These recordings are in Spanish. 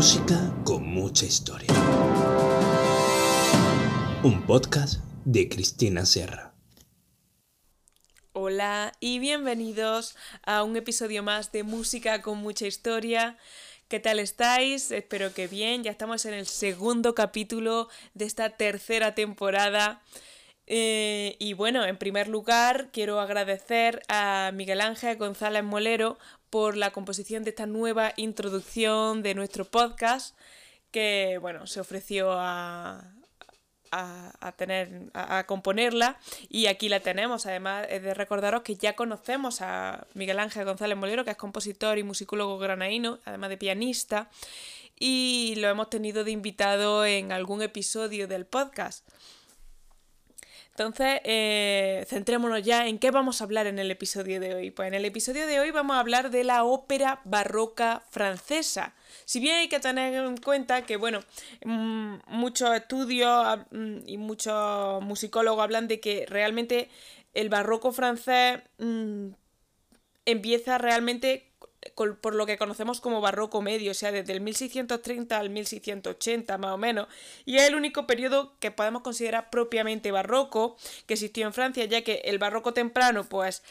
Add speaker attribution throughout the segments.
Speaker 1: Música con mucha historia. Un podcast de Cristina Serra.
Speaker 2: Hola y bienvenidos a un episodio más de Música con mucha historia. ¿Qué tal estáis? Espero que bien. Ya estamos en el segundo capítulo de esta tercera temporada. Eh, y bueno, en primer lugar, quiero agradecer a Miguel Ángel González Molero por la composición de esta nueva introducción de nuestro podcast, que bueno, se ofreció a, a, tener, a, componerla y aquí la tenemos. Además, es de recordaros que ya conocemos a Miguel Ángel González Molero, que es compositor y musicólogo granaíno, además de pianista, y lo hemos tenido de invitado en algún episodio del podcast. Entonces, eh, centrémonos ya en qué vamos a hablar en el episodio de hoy. Pues en el episodio de hoy vamos a hablar de la ópera barroca francesa. Si bien hay que tener en cuenta que, bueno, mm, muchos estudios mm, y muchos musicólogos hablan de que realmente el barroco francés mm, empieza realmente por lo que conocemos como barroco medio, o sea, desde el 1630 al 1680 más o menos, y es el único periodo que podemos considerar propiamente barroco que existió en Francia, ya que el barroco temprano, pues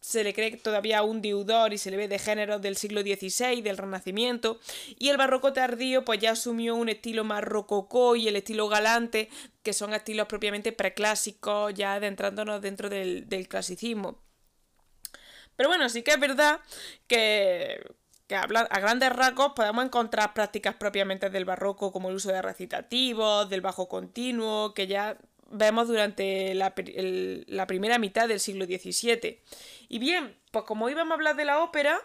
Speaker 2: se le cree todavía un deudor y se le ve de género del siglo XVI, del Renacimiento, y el barroco tardío pues ya asumió un estilo más rococó y el estilo galante, que son estilos propiamente preclásicos, ya adentrándonos dentro del, del clasicismo. Pero bueno, sí que es verdad que, a grandes rasgos podemos encontrar prácticas propiamente del barroco como el uso de recitativos, del bajo continuo, que ya vemos durante la, la primera mitad del siglo XVII. Y bien, pues como hoy vamos a hablar de la ópera,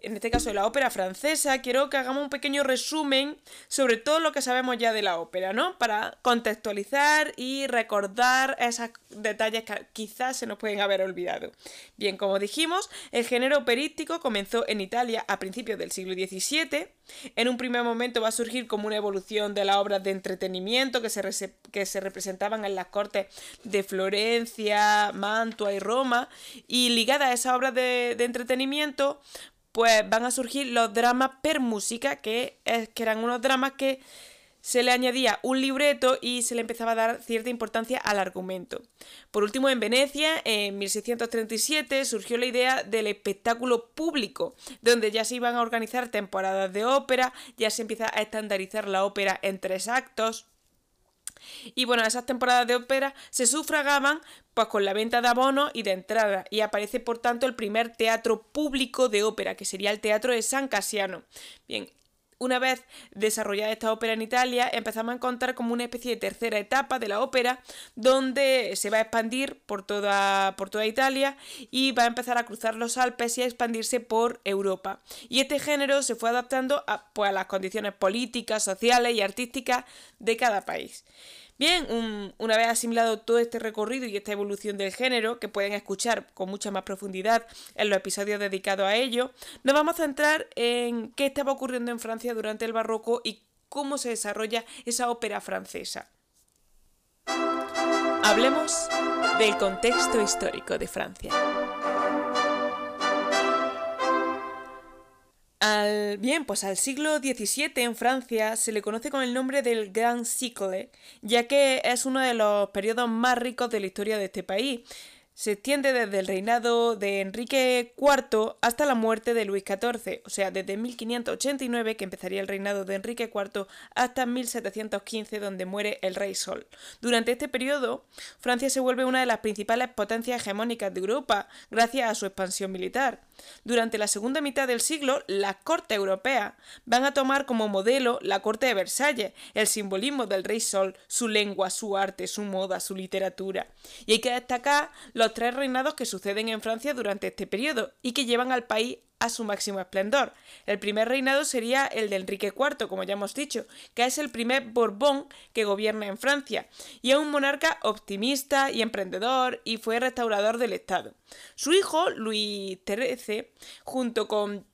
Speaker 2: en este caso de la ópera francesa, quiero que hagamos un pequeño resumen sobre todo lo que sabemos ya de la ópera, ¿no? Para contextualizar y recordar esos detalles que quizás se nos pueden haber olvidado. Bien, como dijimos, el género operístico comenzó en Italia a principios del siglo XVII. En un primer momento va a surgir como una evolución de las obras de entretenimiento que se, que se representaban en las cortes de Florencia, Mantua y Roma. Y ligada a esas obras de, de entretenimiento, pues van a surgir los dramas per música, que, es, que eran unos dramas que se le añadía un libreto y se le empezaba a dar cierta importancia al argumento. Por último, en Venecia, en 1637, surgió la idea del espectáculo público, donde ya se iban a organizar temporadas de ópera, ya se empieza a estandarizar la ópera en tres actos. Y bueno, esas temporadas de ópera se sufragaban pues con la venta de abonos y de entrada y aparece por tanto el primer teatro público de ópera, que sería el Teatro de San Casiano. Bien, una vez desarrollada esta ópera en Italia, empezamos a encontrar como una especie de tercera etapa de la ópera, donde se va a expandir por toda, por toda Italia y va a empezar a cruzar los Alpes y a expandirse por Europa. Y este género se fue adaptando a, pues, a las condiciones políticas, sociales y artísticas de cada país. Bien, una vez asimilado todo este recorrido y esta evolución del género, que pueden escuchar con mucha más profundidad en los episodios dedicados a ello, nos vamos a centrar en qué estaba ocurriendo en Francia durante el barroco y cómo se desarrolla esa ópera francesa. Hablemos del contexto histórico de Francia. Al, bien, pues al siglo XVII en Francia se le conoce con el nombre del Grand Cycle, ya que es uno de los periodos más ricos de la historia de este país se extiende desde el reinado de Enrique IV hasta la muerte de Luis XIV, o sea, desde 1589, que empezaría el reinado de Enrique IV, hasta 1715, donde muere el rey Sol. Durante este periodo, Francia se vuelve una de las principales potencias hegemónicas de Europa, gracias a su expansión militar. Durante la segunda mitad del siglo, las cortes europeas van a tomar como modelo la corte de Versalles, el simbolismo del rey Sol, su lengua, su arte, su moda, su literatura. Y hay que destacar los tres reinados que suceden en Francia durante este periodo y que llevan al país a su máximo esplendor. El primer reinado sería el de Enrique IV, como ya hemos dicho, que es el primer Borbón que gobierna en Francia, y es un monarca optimista y emprendedor y fue restaurador del Estado. Su hijo, Luis XIII, junto con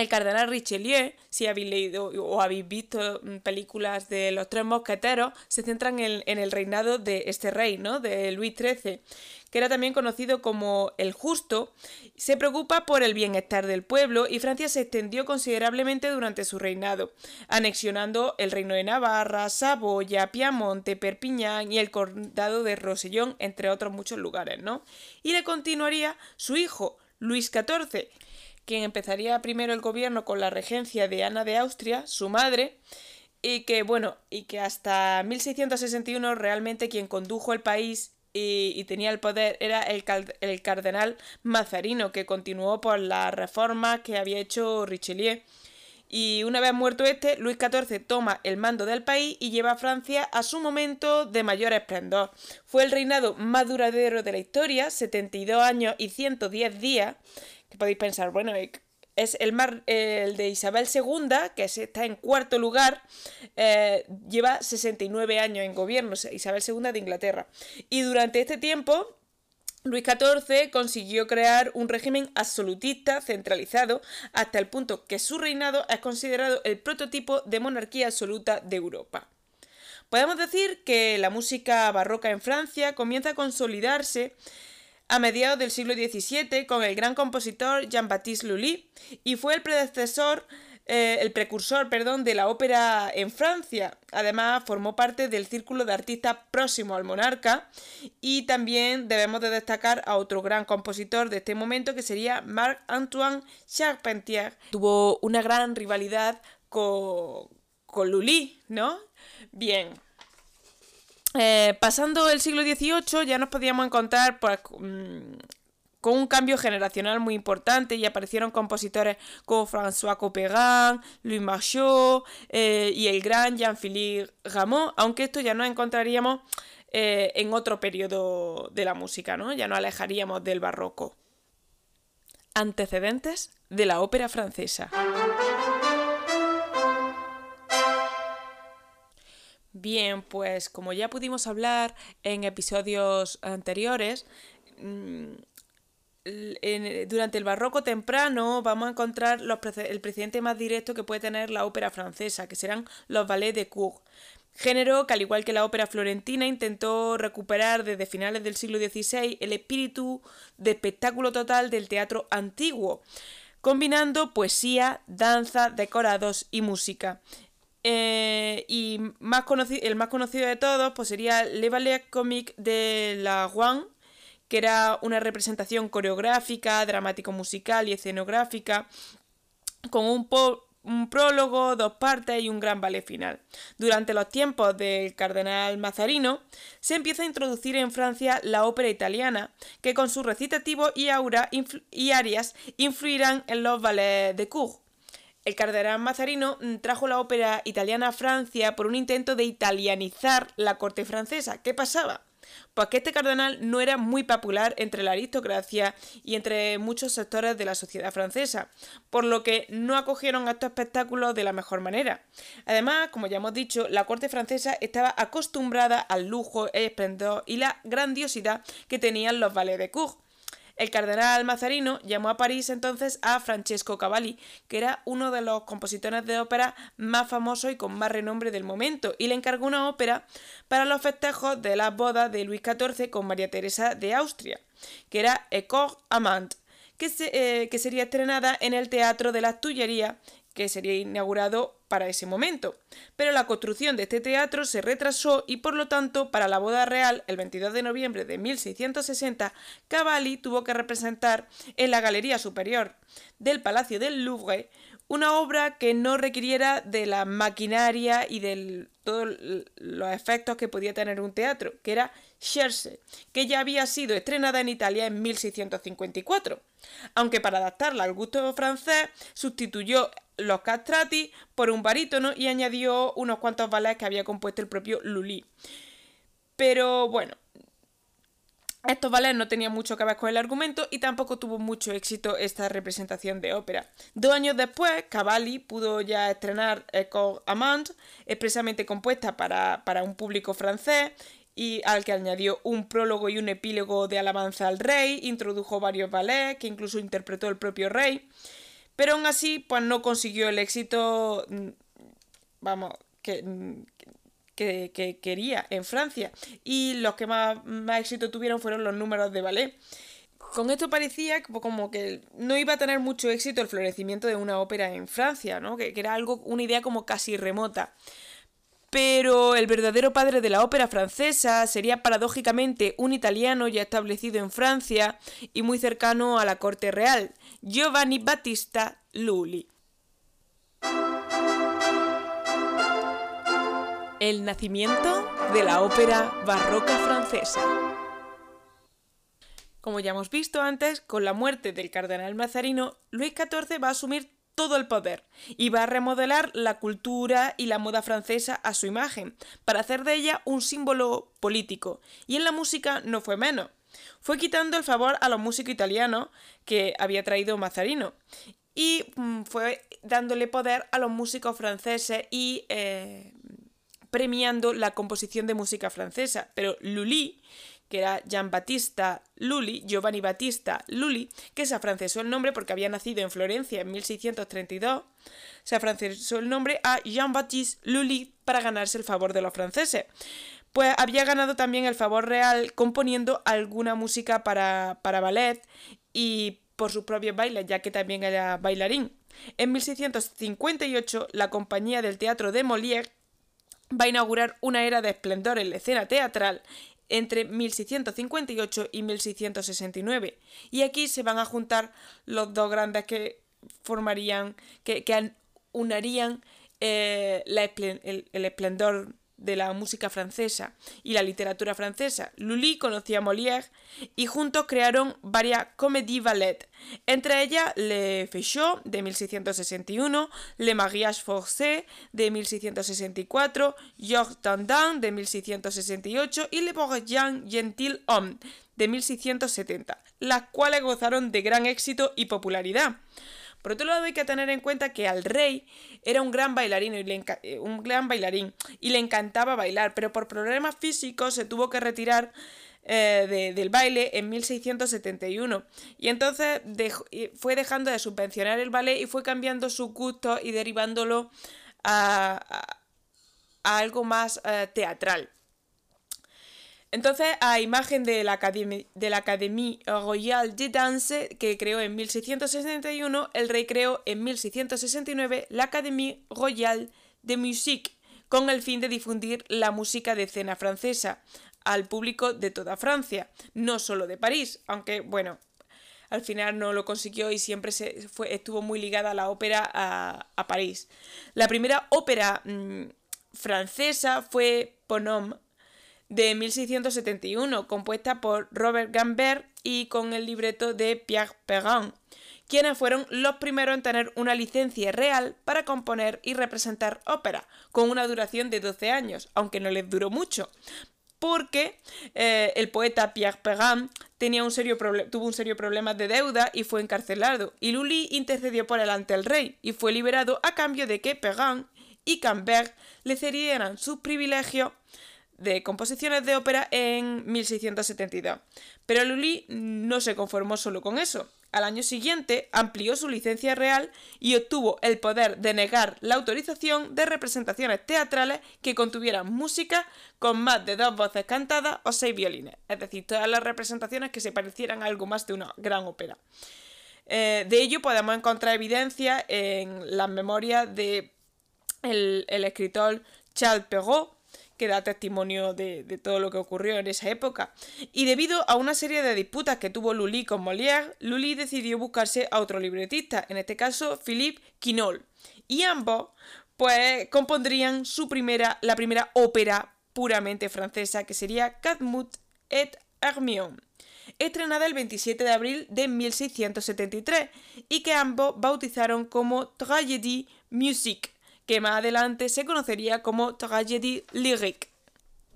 Speaker 2: el cardenal Richelieu, si habéis leído o habéis visto mm, películas de los tres mosqueteros, se centran en, el reinado de este rey, ¿no? De Luis XIII, que era también conocido como el Justo. Se preocupa por el bienestar del pueblo y Francia se extendió considerablemente durante su reinado, anexionando el reino de Navarra, Saboya, Piamonte, Perpiñán y el condado de Rosellón, entre otros muchos lugares, ¿no? Y le continuaría su hijo, Luis XIV, quien empezaría primero el gobierno con la regencia de Ana de Austria, su madre, y que, bueno, y que hasta 1661 realmente quien condujo el país y, tenía el poder era el, el, cardenal Mazarino, que continuó por las reformas que había hecho Richelieu. Y una vez muerto este, Luis XIV toma el mando del país y lleva a Francia a su momento de mayor esplendor. Fue el reinado más duradero de la historia, 72 años y 110 días, podéis pensar, bueno, es el, mar, el de Isabel II, que está en cuarto lugar, eh, lleva 69 años en gobierno, Isabel II de Inglaterra. Y durante este tiempo, Luis XIV consiguió crear un régimen absolutista centralizado hasta el punto que su reinado es considerado el prototipo de monarquía absoluta de Europa. Podemos decir que la música barroca en Francia comienza a consolidarse a mediados del siglo XVII con el gran compositor Jean-Baptiste Lully y fue el predecesor eh, el precursor, perdón, de la ópera en Francia. Además, formó parte del círculo de artistas próximo al monarca y también debemos de destacar a otro gran compositor de este momento que sería Marc-Antoine Charpentier. Tuvo una gran rivalidad con, con Lully, ¿no? Bien, eh, pasando el siglo XVIII ya nos podíamos encontrar pues, mm, con un cambio generacional muy importante y aparecieron compositores como François Couperin, Louis Marchot eh, y el gran Jean-Philippe Rameau, aunque esto ya nos encontraríamos eh, en otro periodo de la música, ¿no? Ya nos alejaríamos del barroco. Antecedentes de la ópera francesa. Bien, pues como ya pudimos hablar en episodios anteriores, mm, durante el barroco temprano vamos a encontrar el precedente más directo que puede tener la ópera francesa, que serán los ballets de cour. Género que, al igual que la ópera florentina, intentó recuperar desde finales del siglo XVI el espíritu de espectáculo total del teatro antiguo, combinando poesía, danza, decorados y música. Eh, y más el más conocido de todos pues sería Le Ballet Comique de la Juan, que era una representación coreográfica, dramático-musical y escenográfica, con un, un, prólogo, dos partes y un gran ballet final. Durante los tiempos del cardenal Mazarino, se empieza a introducir en Francia la ópera italiana, que con su recitativo y aura y arias influirán en los ballets de cour. El cardenal Mazarino mm, trajo la ópera italiana a Francia por un intento de italianizar la corte francesa. ¿Qué pasaba? Pues que este cardenal no era muy popular entre la aristocracia y entre muchos sectores de la sociedad francesa, por lo que no acogieron a estos espectáculos de la mejor manera. Además, como ya hemos dicho, la corte francesa estaba acostumbrada al lujo, el esplendor y la grandiosidad que tenían los ballets de cour. El cardenal Mazarino llamó a París entonces a Francesco Cavalli, que era uno de los compositores de ópera más famosos y con más renombre del momento, y le encargó una ópera para los festejos de las bodas de Luis XIV con María Teresa de Austria, que era Ecor Amant, que, eh, que sería estrenada en el Teatro de las Tullerías que sería inaugurado para ese momento. Pero la construcción de este teatro se retrasó y por lo tanto para la boda real, el 22 de noviembre de 1660, Cavalli tuvo que representar en la galería superior del Palacio del Louvre una obra que no requiriera de la maquinaria y de todos los efectos que podía tener un teatro, que era Scherze, que ya había sido estrenada en Italia en 1654. Aunque para adaptarla al gusto francés, sustituyó los castrati por un barítono y añadió unos cuantos ballets que había compuesto el propio Lully. Pero bueno, estos ballets no tenían mucho que ver con el argumento y tampoco tuvo mucho éxito esta representación de ópera. Dos años después, Cavalli pudo ya estrenar Echo Amant, expresamente compuesta para, para un público francés y al que añadió un prólogo y un epílogo de alabanza al rey, introdujo varios ballets que incluso interpretó el propio rey. pero aún así pues no consiguió el éxito, mm, vamos, que, que, quería en Francia. Y los que más, éxito tuvieron fueron los números de ballet. Con esto parecía como que no iba a tener mucho éxito el florecimiento de una ópera en Francia, ¿no? que, que era algo, una idea como casi remota. Pero el verdadero padre de la ópera francesa sería paradójicamente un italiano ya establecido en Francia y muy cercano a la corte real, Giovanni Battista Lully. El nacimiento de la ópera barroca francesa. Como ya hemos visto antes, con la muerte del cardenal Mazarino, Luis XIV va a asumir todo el poder y va a remodelar la cultura y la moda francesa a su imagen, para hacer de ella un símbolo político. Y en la música no fue menos. Fue quitando el favor a los músicos italianos que había traído Mazarino y mm, fue dándole poder a los músicos franceses y eh, premiando la composición de música francesa. Pero Lully que era Jean Battista Lully, Giovanni Battista Lully, que se afrancesó el nombre porque había nacido en Florencia en 1632, se afrancesó el nombre a Jean-Baptiste Lully para ganarse el favor de los franceses. Pues había ganado también el favor real componiendo alguna música para, para ballet y por sus propios bailes, ya que también era bailarín. En 1658, la compañía del teatro de Molière va a inaugurar una era de esplendor en la escena teatral entre 1658 y 1669. Y aquí se van a juntar los dos grandes que formarían, que, que unarían eh, el, esplendor de la música francesa y la literatura francesa. Lully conocía a Molière y juntos crearon varias comédies ballet, entre ellas Le Féchot de 1661, Le Mariage Forcé de 1664, Georges Dandan de 1668 y Le Bourgeois Gentilhomme de 1670, las cuales gozaron de gran éxito y popularidad. Por otro lado, hay que tener en cuenta que al rey era un gran bailarín y le, eh, un gran bailarín y le encantaba bailar, pero por problemas físicos se tuvo que retirar eh, del baile en 1671 y entonces fue dejando de subvencionar el ballet y fue cambiando su gusto y derivándolo a, algo más eh, teatral. Entonces, a imagen de la, Académie, Royale de Danse, que creó en 1661, el rey creó en 1669 la Académie Royale de Musique, con el fin de difundir la música de escena francesa al público de toda Francia, no solo de París, aunque, bueno, al final no lo consiguió y siempre se estuvo muy ligada a la ópera a, París. La primera ópera mm, francesa fue Ponom de 1671, compuesta por Robert Gambert y con el libreto de Pierre Perrin, quienes fueron los primeros en tener una licencia real para componer y representar ópera, con una duración de 12 años, aunque no les duró mucho, porque eh, el poeta Pierre Perrin tuvo un serio problema de deuda y fue encarcelado, y Lully intercedió por delante del rey y fue liberado a cambio de que Perrin y Cambert le cedieran sus privilegios de composiciones de ópera en 1672. Pero Lully no se conformó solo con eso. Al año siguiente amplió su licencia real y obtuvo el poder de negar la autorización de representaciones teatrales que contuvieran música con más de dos voces cantadas o seis violines, es decir, todas las representaciones que se parecieran a algo más de una gran ópera. Eh, de ello podemos encontrar evidencia en las memorias de escritor Charles Perrault, que da testimonio de, todo lo que ocurrió en esa época. Y debido a una serie de disputas que tuvo Lully con Molière, Lully decidió buscarse a otro libretista, en este caso Philippe Quinol. Y ambos, pues, compondrían su primera, la primera ópera puramente francesa, que sería Cadmut et Hermione estrenada el 27 de abril de 1673 y que ambos bautizaron como Tragédie Musique que más adelante se conocería como tragédie lyrique.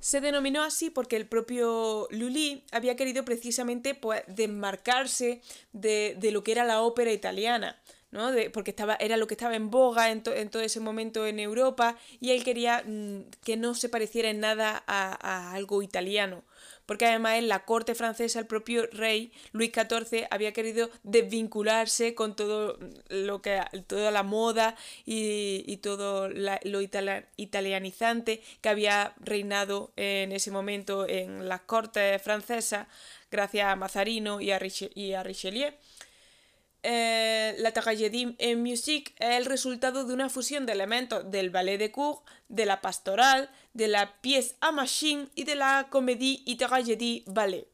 Speaker 2: Se denominó así porque el propio Lully había querido precisamente pues, desmarcarse de, lo que era la ópera italiana. ¿No? porque estaba, era lo que estaba en boga en, todo ese momento en Europa y él quería mm, que no se pareciera en nada a, algo italiano. Porque además en la corte francesa el propio rey Luis XIV había querido desvincularse con todo lo que toda la moda y, todo lo italianizante que había reinado en ese momento en las cortes francesas gracias a Mazarino y a, y a Richelieu. Eh, la tragédie en musique es el resultado de una fusión de elementos del ballet de cour, de la pastoral, de la pièce à machine y de la comédie y tragédie ballet.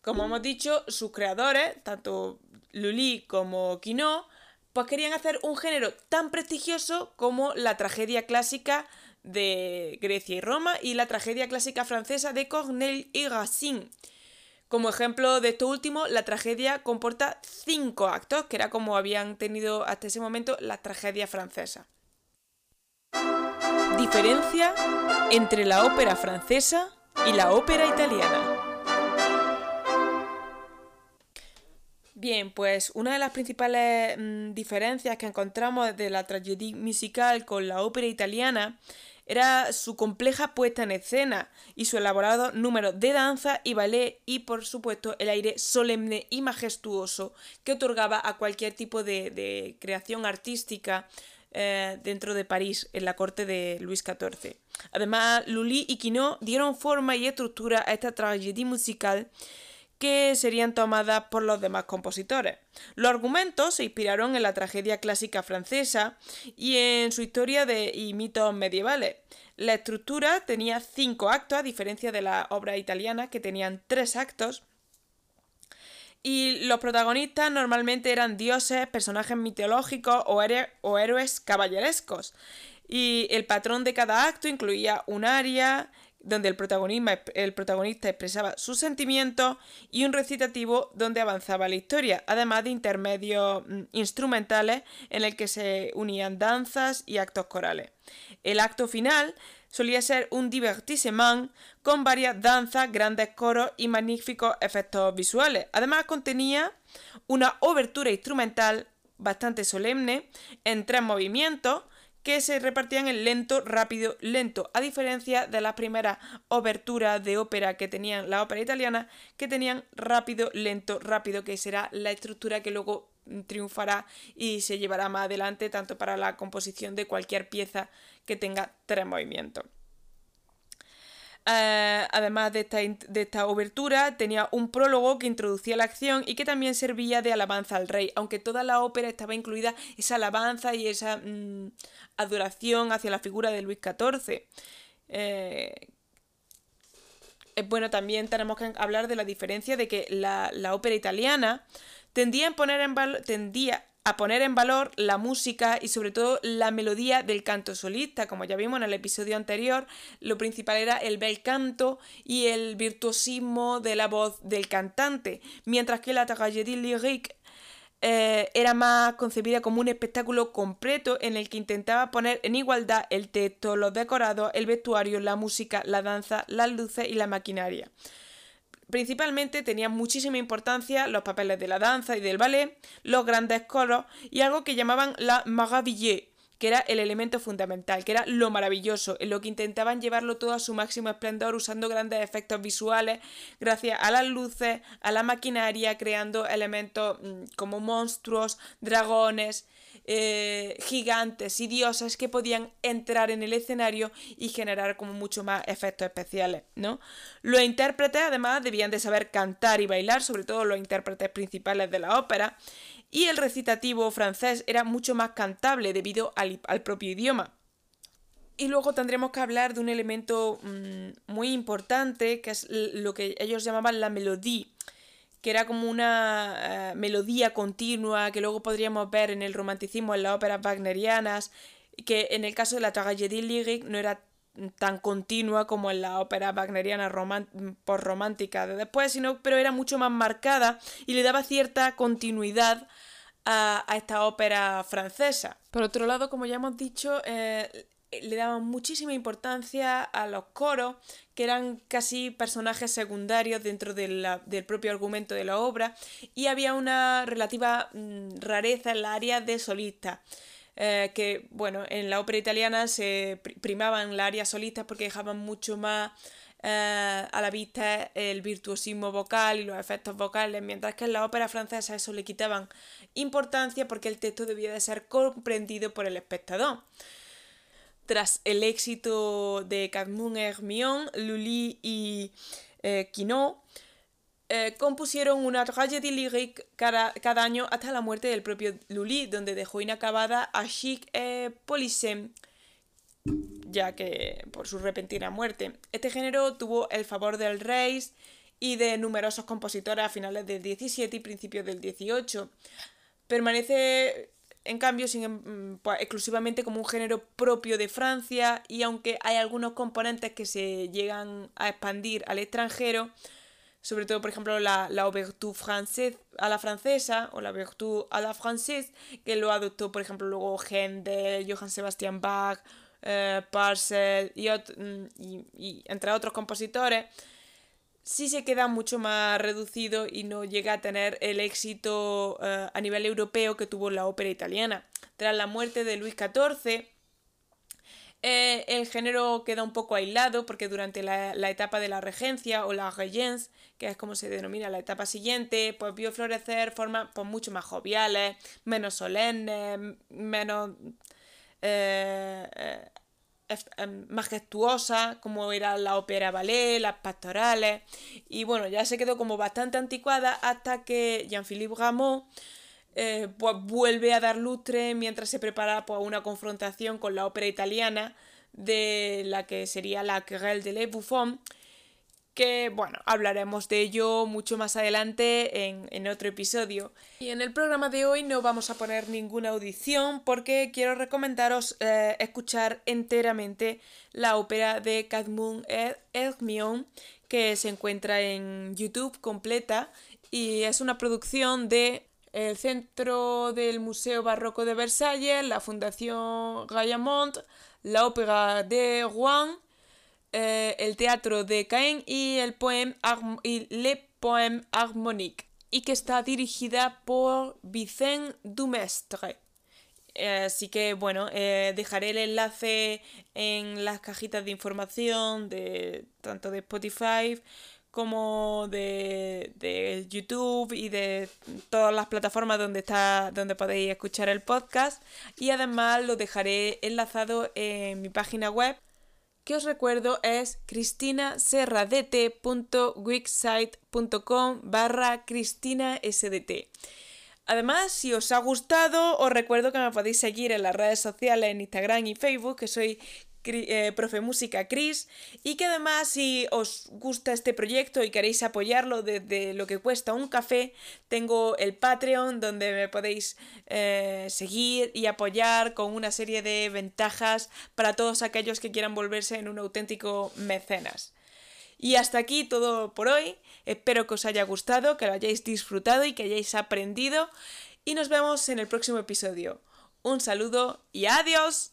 Speaker 2: Como hemos dicho, sus creadores, tanto Lully como Quinault, pues querían hacer un género tan prestigioso como la tragedia clásica de Grecia y Roma y la tragedia clásica francesa de Corneille y Racine. Como ejemplo de esto último, la tragedia comporta cinco actos, que era como habían tenido hasta ese momento la tragedia francesa. Diferencia entre la ópera francesa y la ópera italiana. Bien, pues una de las principales mm, diferencias que encontramos de la tragedia musical con la ópera italiana era su compleja puesta en escena y su elaborado número de danza y ballet y por supuesto el aire solemne y majestuoso que otorgaba a cualquier tipo de, creación artística eh, dentro de París en la corte de Luis XIV. Además, Lully y Quinault dieron forma y estructura a esta tragedia musical que serían tomadas por los demás compositores. Los argumentos se inspiraron en la tragedia clásica francesa y en su historia de y mitos medievales. La estructura tenía cinco actos, a diferencia de las obras italianas que tenían tres actos. Y los protagonistas normalmente eran dioses, personajes mitológicos o, o héroes caballerescos. Y el patrón de cada acto incluía un aria, donde el, el protagonista expresaba sus sentimientos y un recitativo donde avanzaba la historia, además de intermedios mm, instrumentales en el que se unían danzas y actos corales. El acto final solía ser un divertissement con varias danzas, grandes coros y magníficos efectos visuales. Además contenía una obertura instrumental bastante solemne en tres movimientos que se repartían en lento, rápido, lento, a diferencia de las primeras oberturas de ópera que tenían la ópera italiana, que tenían rápido, lento, rápido, que será la estructura que luego triunfará y se llevará más adelante tanto para la composición de cualquier pieza que tenga tres movimientos. Eh, además de esta, de esta obertura, tenía un prólogo que introducía la acción y que también servía de alabanza al rey, aunque toda la ópera estaba incluida esa alabanza y esa mm, adoración hacia la figura de Luis XIV. Eh, bueno, también tenemos que hablar de la diferencia de que la, ópera italiana tendía, en poner en tendía a poner en valor la música y sobre todo la melodía del canto solista. Como ya vimos en el episodio anterior, lo principal era el bel canto y el virtuosismo de la voz del cantante, mientras que la tragédie lyrique eh, era más concebida como un espectáculo completo en el que intentaba poner en igualdad el texto, los decorados, el vestuario, la música, la danza, las luces y la maquinaria. Principalmente tenían muchísima importancia los papeles de la danza y del ballet, los grandes coros y algo que llamaban la maraville, que era el elemento fundamental, que era lo maravilloso, en lo que intentaban llevarlo todo a su máximo esplendor usando grandes efectos visuales gracias a las luces, a la maquinaria, creando elementos mm, como monstruos, dragones, eh, gigantes y diosas que podían entrar en el escenario y generar como mucho más efectos especiales, ¿no? Los intérpretes además debían de saber cantar y bailar, sobre todo los intérpretes principales de la ópera, y el recitativo francés era mucho más cantable debido al, propio idioma. Y luego tendremos que hablar de un elemento mm, muy importante, que es lo que ellos llamaban la melodía, que era como una eh, melodía continua que luego podríamos ver en el romanticismo en las óperas wagnerianas, que en el caso de la tragédie lyrique no era tan continua como en la ópera wagneriana romántica de después, sino, pero era mucho más marcada y le daba cierta continuidad a, esta ópera francesa. Por otro lado, como ya hemos dicho, eh, le daban muchísima importancia a los coros, que eran casi personajes secundarios dentro del propio argumento de la obra, y había una relativa mm, rareza en la área de solistas. Eh, que, bueno, en la ópera italiana se primaban la área solista porque dejaban mucho más eh, a la vista el virtuosismo vocal y los efectos vocales, mientras que en la ópera francesa eso le quitaban importancia porque el texto debía de ser comprendido por el espectador. Tras el éxito de Cadmus Hermione, Lully y eh, eh, compusieron una tragédie lyrique cada, año hasta la muerte del propio Lully, donde dejó inacabada a Chic et Polyssem, ya que por su repentina muerte. Este género tuvo el favor del rey y de numerosos compositores a finales del 17 y principios del 18. Permanece, en cambio, sin, em, pues, exclusivamente como un género propio de Francia y aunque hay algunos componentes que se llegan a expandir al extranjero, sobre todo, por ejemplo, la, la Ouverture française a la francesa o la Ouverture a la française, que lo adoptó, por ejemplo, luego Händel, Johann Sebastian Bach eh, Parcel mm, y, entre otros compositores, sí se queda mucho más reducido y no llega a tener el éxito eh, a nivel europeo que tuvo la ópera italiana. Tras la muerte de Luis XIV, eh, el género queda un poco aislado porque durante la, etapa de la regencia o la regence, que es como se denomina la etapa siguiente, pues vio florecer formas pues, mucho más joviales, menos solemnes, menos eh, em, majestuosa, como era la ópera ballet, las pastorales, y bueno, ya se quedó como bastante anticuada hasta que Jean-Philippe Rameau eh, pues vuelve a dar lustre mientras se prepara pues, una confrontación con la ópera italiana de la que sería la Querelle de Les Buffons, que bueno, hablaremos de ello mucho más adelante en, otro episodio. Y en el programa de hoy no vamos a poner ninguna audición porque quiero recomendaros eh, escuchar enteramente la ópera de Cadmon Hermione que se encuentra en YouTube completa y es una producción de el Centro del Museo Barroco de Versalles, la Fundación Gallamont, la Ópera de Rouen eh, el teatro de Caen y el poème y Le Poème Harmonique y que está dirigida por Vicente Dumestre. Así que bueno, eh, dejaré el enlace en las cajitas de información de tanto de Spotify como de, de, YouTube y de todas las plataformas donde está donde podéis escuchar el podcast y además lo dejaré enlazado en mi página web que os recuerdo es cristinaserradt.wixsite.com barra cristinasdt. Además, si os ha gustado, os recuerdo que me podéis seguir en las redes sociales, en Instagram y Facebook, que soy eh, profe música Cris y que además si os gusta este proyecto y queréis apoyarlo desde lo que cuesta un café, tengo el Patreon donde me podéis eh, seguir y apoyar con una serie de ventajas para todos aquellos que quieran volverse en un auténtico mecenas. Y hasta aquí todo por hoy. Espero que os haya gustado, que lo hayáis disfrutado y que hayáis aprendido. Y nos vemos en el próximo episodio. Un saludo y adiós.